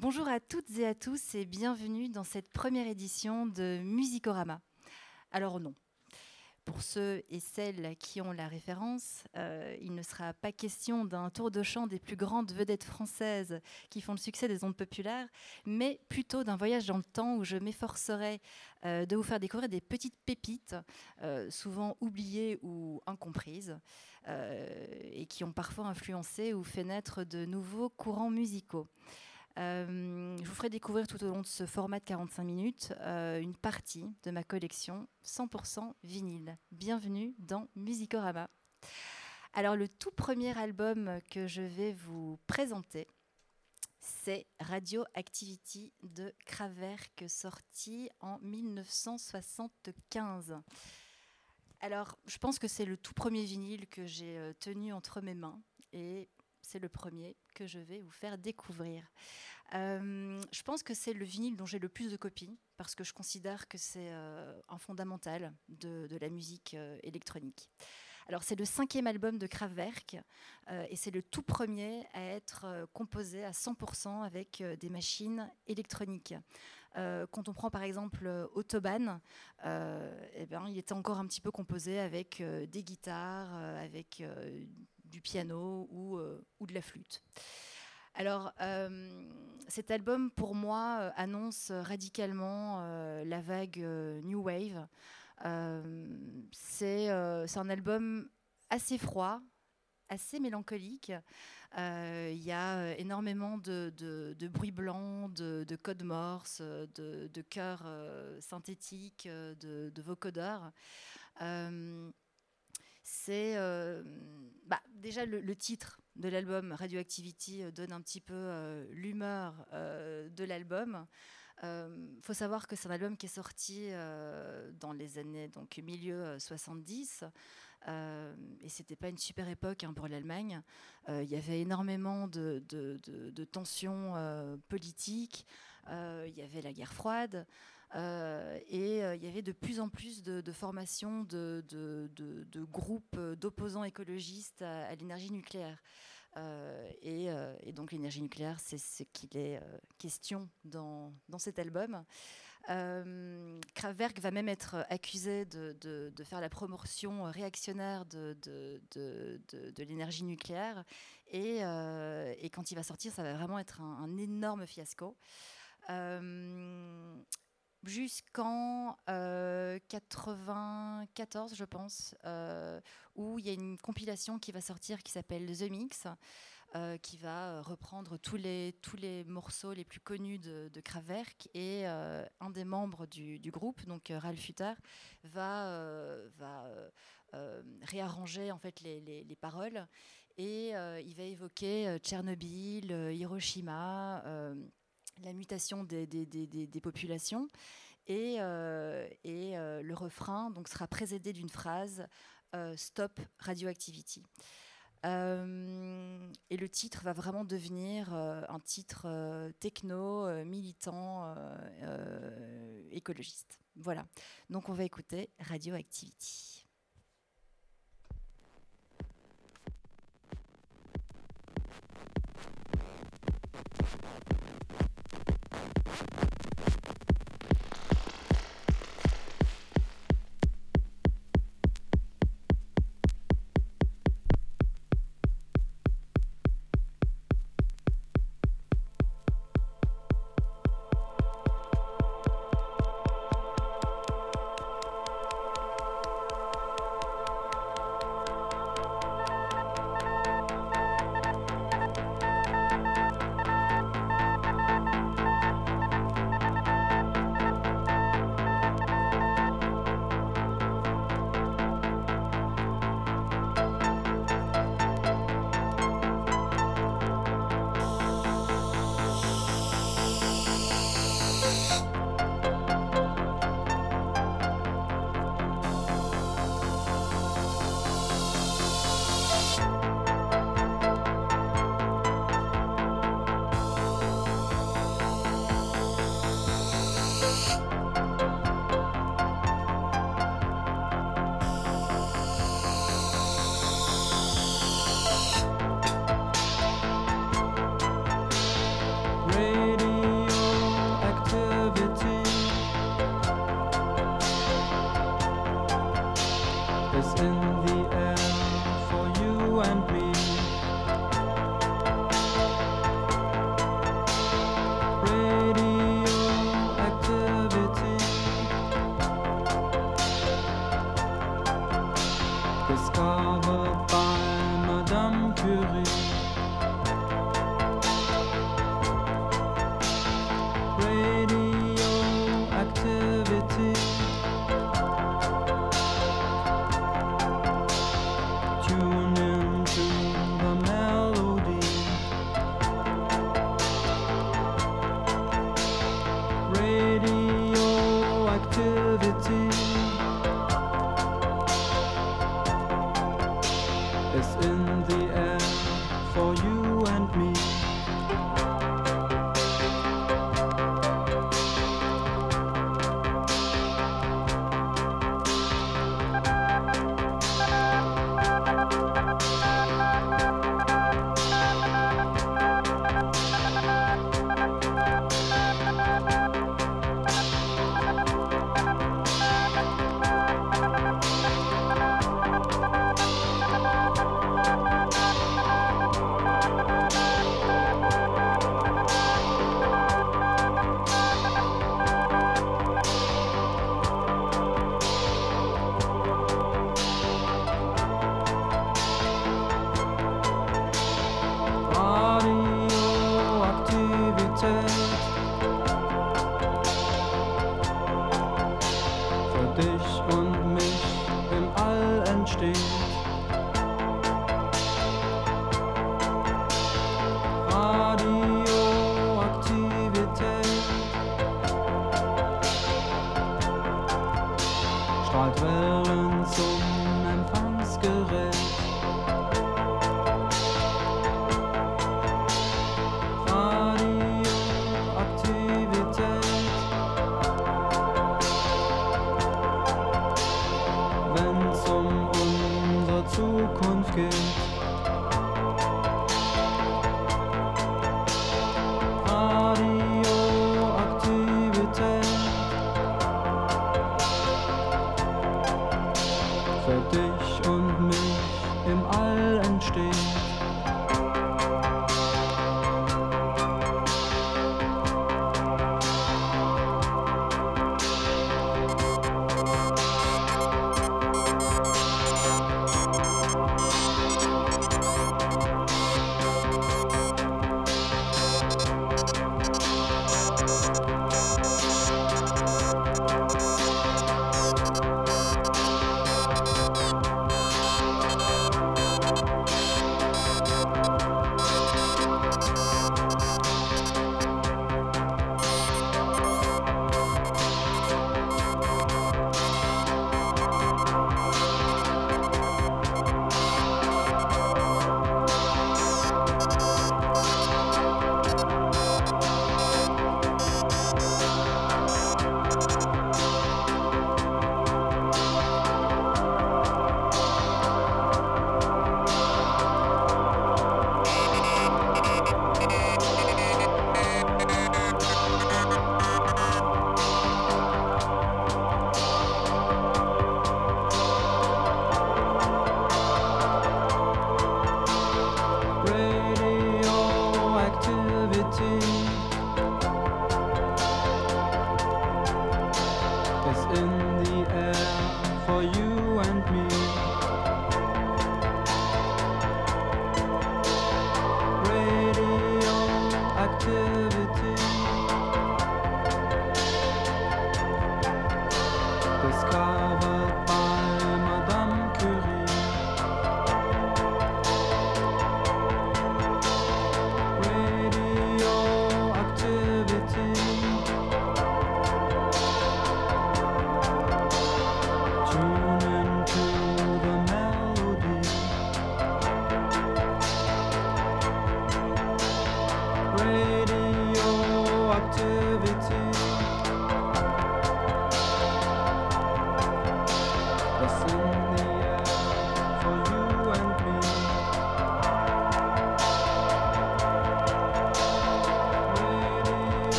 Bonjour à toutes et à tous et bienvenue dans cette première édition de Musicorama. Alors non, pour ceux et celles qui ont la référence, euh, il ne sera pas question d'un tour de chant des plus grandes vedettes françaises qui font le succès des ondes populaires, mais plutôt d'un voyage dans le temps où je m'efforcerai euh, de vous faire découvrir des petites pépites, euh, souvent oubliées ou incomprises, et qui ont parfois influencé ou fait naître de nouveaux courants musicaux. Euh, je vous ferai découvrir tout au long de ce format de 45 minutes euh, une partie de ma collection 100% vinyle. Bienvenue dans Musicorama. Alors le tout premier album que je vais vous présenter, c'est Radio Activity de Kraverk, sorti en 1975. Alors, je pense que c'est le tout premier vinyle que j'ai euh, tenu entre mes mains et c'est le premier que je vais vous faire découvrir. Euh, je pense que c'est le vinyle dont j'ai le plus de copies parce que je considère que c'est euh, un fondamental de, la musique euh, électronique. Alors c'est le cinquième album de Kraftwerk et c'est le tout premier à être composé à 100% avec des machines électroniques. quand on prend par exemple Autobahn, eh ben, il était encore un petit peu composé avec des guitares, avec du piano ou, euh, ou de la flûte. Alors, euh, cet album, pour moi, euh, annonce radicalement la vague New Wave. c'est un album assez froid, assez mélancolique. Il y a énormément de, de, bruit blanc, de, de code morse, de, de chœurs synthétiques, de, vocodeurs c'est euh, bah, déjà le, titre de l'album Radioactivity euh, donne un petit peu euh, l'humeur de l'album. Il faut savoir que c'est un album qui est sorti dans les années donc milieu 70 et c'était pas une super époque hein, pour l'Allemagne. Il y avait énormément de, de tensions politiques. Il y avait la guerre froide. Euh, et euh, il y avait de plus en plus de, formations de, groupes d'opposants écologistes à, l'énergie nucléaire. Euh, et, donc l'énergie nucléaire, c'est ce qu'il est question dans, cet album. Kraftwerk va même être accusé de, faire la promotion réactionnaire de, l'énergie nucléaire. Et, quand il va sortir, ça va vraiment être un énorme fiasco jusqu'en 94, euh, je pense, euh, où il y a une compilation qui va sortir qui s'appelle The Mix, euh, qui va reprendre tous les, tous les morceaux les plus connus de, de. Et un des membres du, groupe, donc Ralph Hutter, va, va réarranger en fait les, les, paroles et il va évoquer Tchernobyl, Hiroshima la mutation des, populations. Et, euh, euh, le refrain donc, sera précédé d'une phrase euh, Stop Radioactivity. et le titre va vraiment devenir un titre techno, militant, écologiste. Voilà. Donc on va écouter Radioactivity.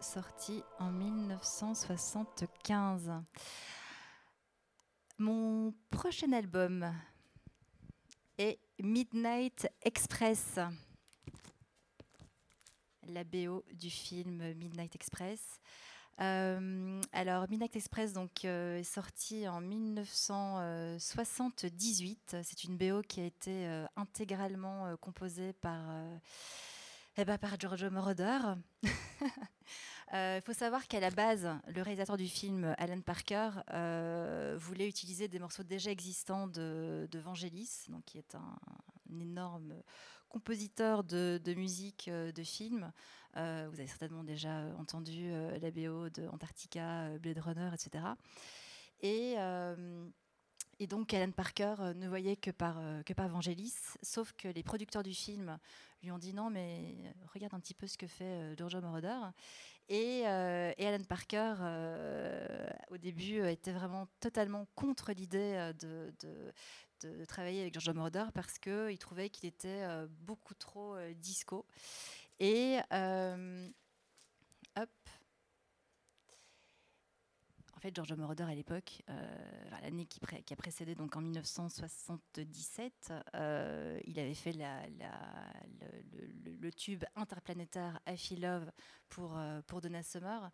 Sorti en 1975. Mon prochain album est Midnight Express, la BO du film Midnight Express. Euh, alors, Midnight Express donc, euh, est sorti en 1978. C'est une BO qui a été euh, intégralement composée par, eh ben, par Giorgio Moroder. Il faut savoir qu'à la base, le réalisateur du film, Alan Parker, voulait utiliser des morceaux déjà existants de, de Vangelis, donc, qui est un, énorme compositeur de, musique euh, de film. Euh, vous avez certainement déjà entendu euh, la BO de Antarctica, Blade Runner, etc. Et, et donc Alan Parker ne voyait que par, que par Vangelis, sauf que les producteurs du film lui ont dit non, mais regarde un petit peu ce que fait Giorgio Moroder. Et, et, Alan Parker, au début, était vraiment totalement contre l'idée de, travailler avec George Moroder parce qu'il trouvait qu'il était euh, beaucoup trop euh, disco. Et euh, hop, fait, George Moroder à l'époque, euh, l'année qui, a précédé, donc en 1977, euh, il avait fait le, tube interplanétaire I Feel Love pour, euh, pour Donna Summer.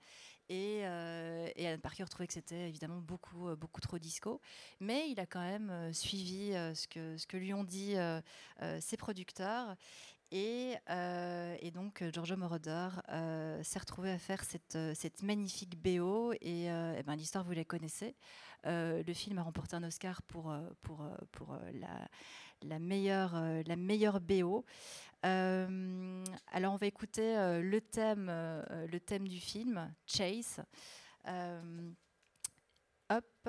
Et, Alan Parker trouvait que c'était évidemment beaucoup, beaucoup trop disco. Mais il a quand même suivi ce, que, ce que lui ont dit ses producteurs. Euh, et, donc, euh, Giorgio Moroder euh, s'est retrouvé à faire cette, magnifique BO. Et, ben, l'histoire, vous la connaissez. le film a remporté un Oscar pour, la meilleure BO. alors, on va écouter le, thème, le thème du film, Chase. hop.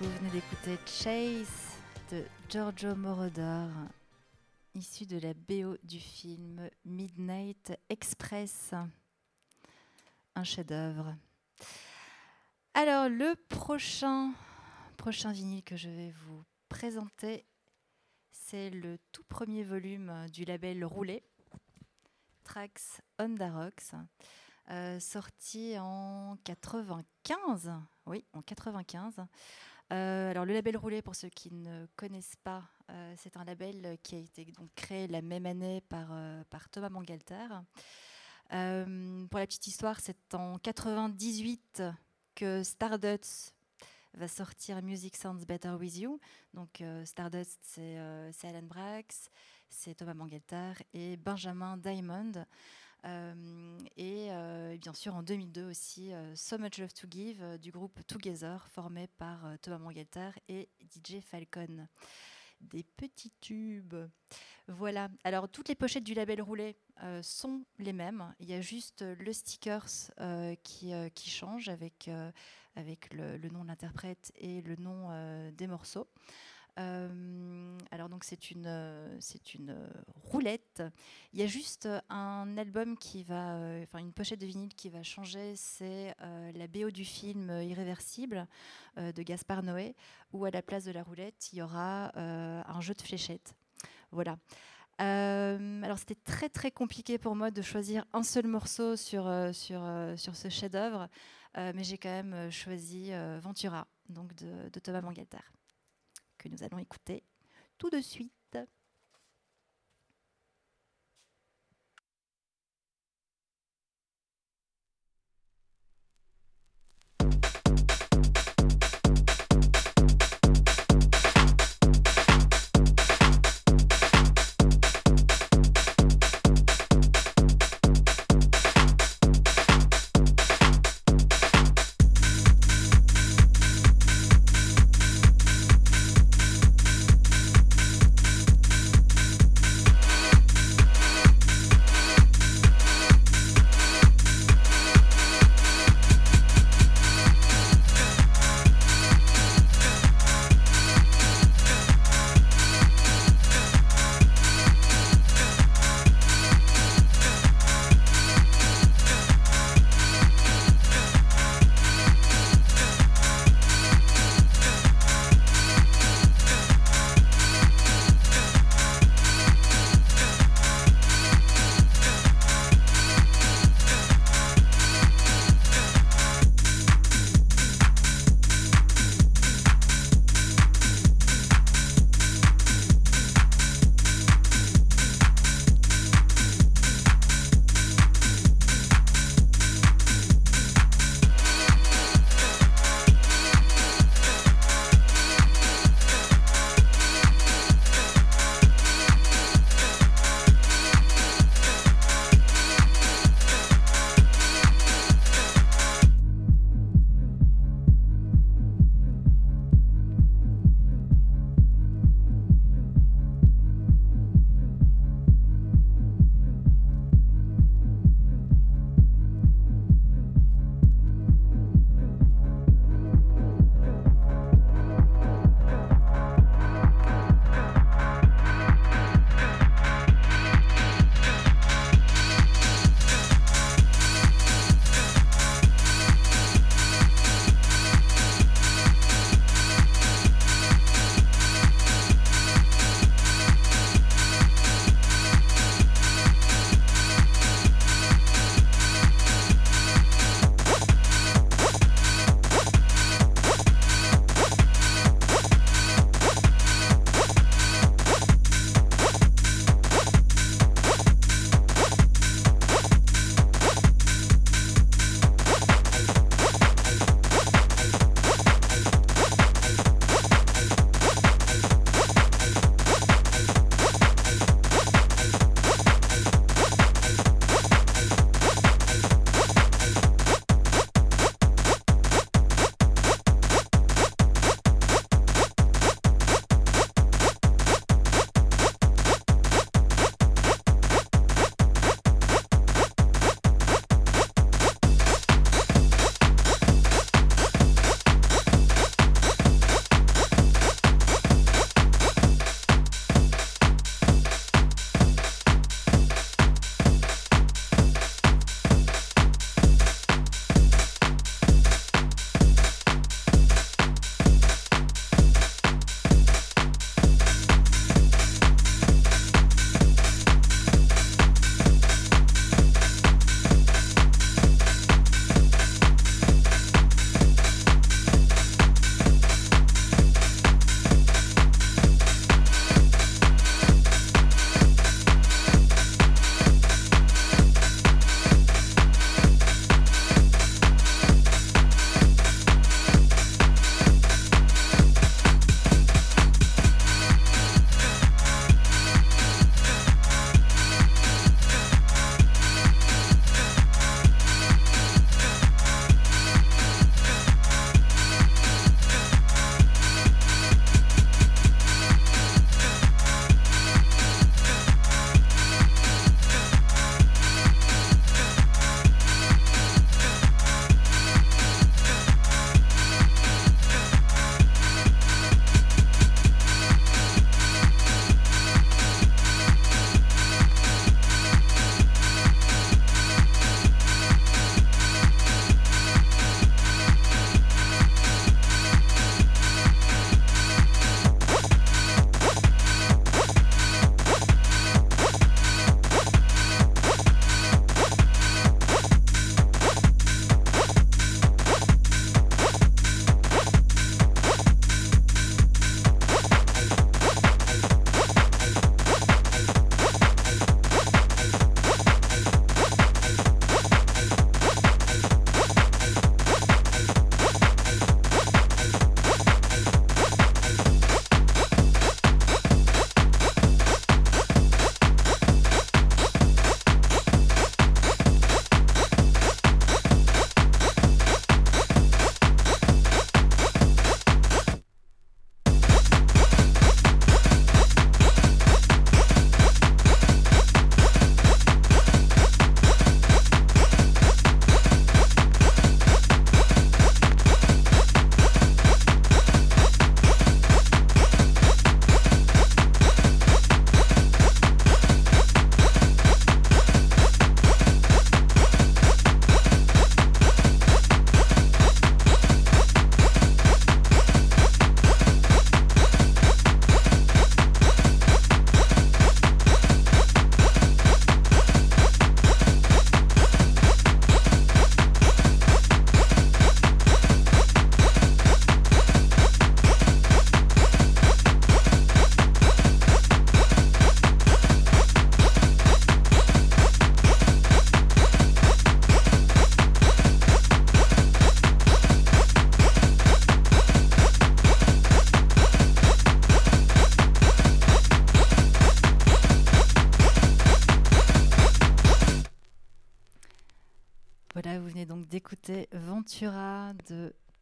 D'écouter Chase de Giorgio Moroder, issu de la BO du film Midnight Express. Un chef-d'œuvre. Alors, le prochain, vinyle que je vais vous présenter, c'est le tout premier volume du label Roulet, Tracks on the Rocks. Euh, sorti en 95. Oui, en 95. Euh, alors le label Roulé, pour ceux qui ne connaissent pas, euh, c'est un label qui a été donc créé la même année par, par Thomas Mangalter. pour la petite histoire, c'est en 98 que Stardust va sortir Music Sounds Better With You. Donc Stardust, c'est Alan Brax, c'est Thomas Mangalter et Benjamin Diamond. Euh, et, euh, bien sûr, en 2002 aussi, euh, So Much Love to Give du groupe Together, formé par Thomas Mangalter et DJ Falcon des petits tubes. Voilà. Alors, toutes les pochettes du label roulé sont les mêmes. Il y a juste le stickers qui, qui, change avec, avec le, nom de l'interprète et le nom des morceaux. Euh, alors donc c'est une, euh, c'est une euh, roulette. Il y a juste un album qui va, enfin une pochette de vinyle qui va changer, c'est la BO du film Irréversible de Gaspard Noé, où à la place de la roulette, il y aura un jeu de fléchettes. Voilà. alors c'était très très compliqué pour moi de choisir un seul morceau sur, sur, sur ce chef-d'œuvre, mais j'ai quand même choisi Ventura, donc de, de Thomas Mangalter que nous allons écouter tout de suite.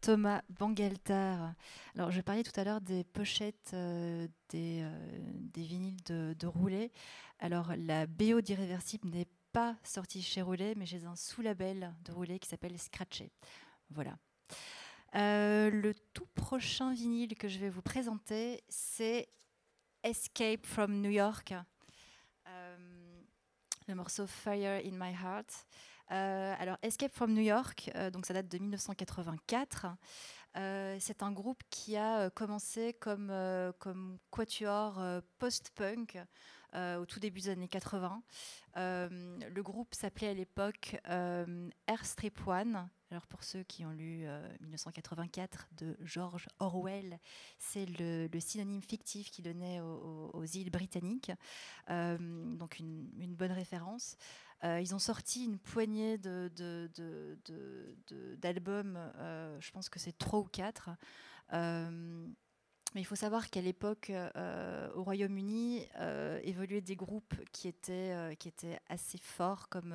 Thomas Bangalter. Alors, je parlais tout à l'heure des pochettes euh, des, euh, des, vinyles de, Roulet. Alors, la BO d'Irréversible n'est pas sortie chez Roulet, mais j'ai un sous-label de Roulet qui s'appelle Scratché. Voilà. Euh, le tout prochain vinyle que je vais vous présenter, c'est Escape from New York, le morceau Fire in My Heart. Euh, alors, Escape from New York, euh, donc ça date de 1984. Euh, c'est un groupe qui a commencé comme, quatuor post-punk au tout début des années 80. le groupe s'appelait à l'époque Airstrip One. Alors pour ceux qui ont lu 1984 de George Orwell, c'est le, synonyme fictif qu'il donnait aux, îles britanniques. donc une, bonne référence. Euh, ils ont sorti une poignée d'albums, euh, je pense que c'est trois ou quatre. Euh, mais il faut savoir qu'à l'époque, au Royaume-Uni, évoluaient des groupes qui étaient, assez forts, comme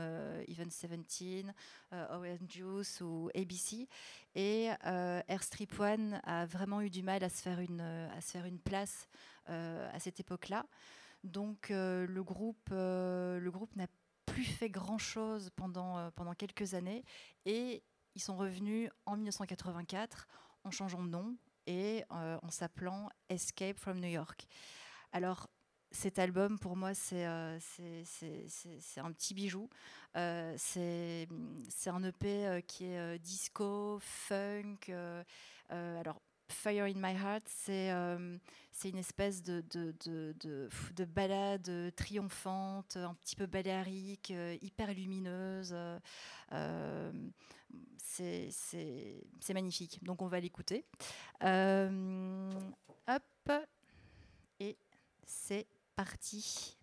Even Seventeen, Orange Juice ou ABC. Et Airstrip One a vraiment eu du mal à se faire une, à se faire une place à cette époque-là. Donc le groupe, le groupe n'a plus fait grand-chose pendant, euh, pendant quelques années. Et ils sont revenus en 1984 en changeant de nom et euh, en s'appelant Escape from New York. Alors, cet album, pour moi, c'est euh, un petit bijou. c'est un EP qui est disco, funk. alors, Fire in My Heart, c'est euh, une espèce de, de, de, de, balade triomphante, un petit peu baléarique, euh, hyper lumineuse. Euh, c'est magnifique. Donc on va l'écouter. hop, et c'est parti.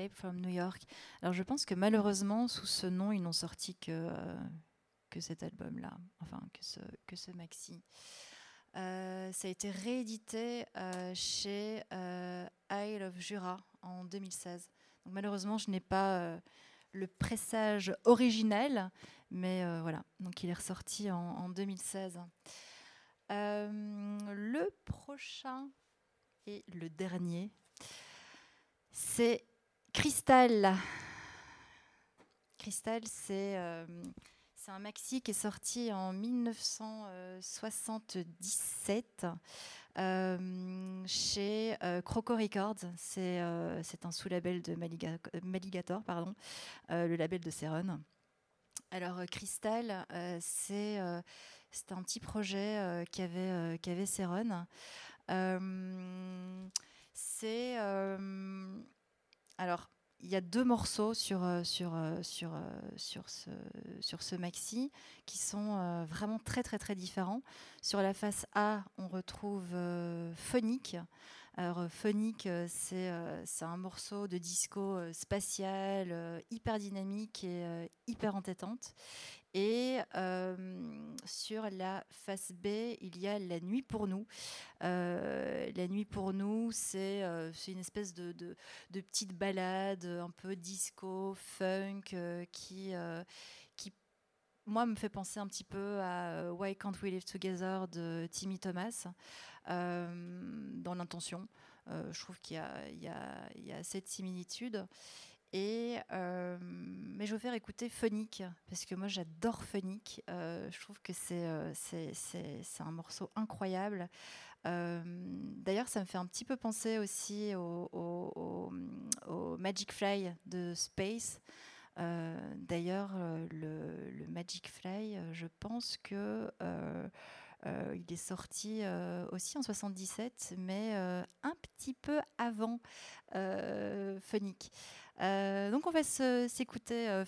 Escape from New York. Alors je pense que malheureusement, sous ce nom, ils n'ont sorti que, euh, que cet album-là, enfin que ce, que ce maxi. Euh, ça a été réédité euh, chez Isle of Jura en 2016. Donc, malheureusement, je n'ai pas le pressage originel, mais voilà, donc il est ressorti en 2016. le prochain et le dernier, c'est Crystal. Euh, c'est un maxi qui est sorti en 1977 euh, chez euh, Croco Records. C'est un sous-label de Maligator, pardon, le label de Seron. Alors, Crystal, c'est un petit projet qu'avait qu Seron. c'est alors, il y a deux morceaux sur, euh, sur, euh, sur, euh, sur, ce, sur ce maxi qui sont vraiment très très très différents. Sur la face A, on retrouve Phonique. Alors, Phonique, c'est un morceau de disco spatial, hyper dynamique et hyper entêtante. Et sur la face B, il y a La Nuit pour nous. la Nuit pour nous, c'est une espèce de, de, de, petite balade un peu disco, funk, qui, moi, me fait penser un petit peu à Why Can't We Live Together de Timmy Thomas, dans l'intention. je trouve qu'il y, a cette similitude. Euh, mais je vais faire écouter Phonique, parce que moi j'adore Phonique. Euh, je trouve que c'est, euh, un morceau incroyable. d'ailleurs, ça me fait un petit peu penser aussi au, au, au, Magic Fly de Space. D'ailleurs, le, le, Magic Fly, je pense que il est sorti aussi en 77, mais un petit peu avant. Euh, donc on va s'écouter euh,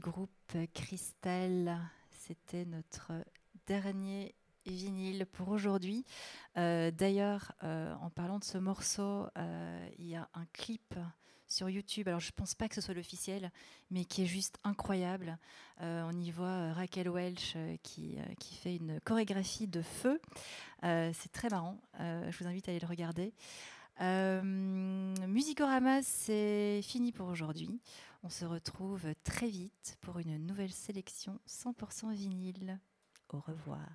groupe Cristal. C'était notre dernier vinyle pour aujourd'hui. Euh, d'ailleurs, euh, en parlant de ce morceau, euh, il y a un clip sur YouTube. Alors, je ne pense pas que ce soit l'officiel, mais qui est juste incroyable. on y voit Raquel Welch qui, qui, fait une chorégraphie de feu. c'est très marrant. je vous invite à aller le regarder. Musicorama, c'est fini pour aujourd'hui. On se retrouve très vite pour une nouvelle sélection 100% vinyle. Au revoir.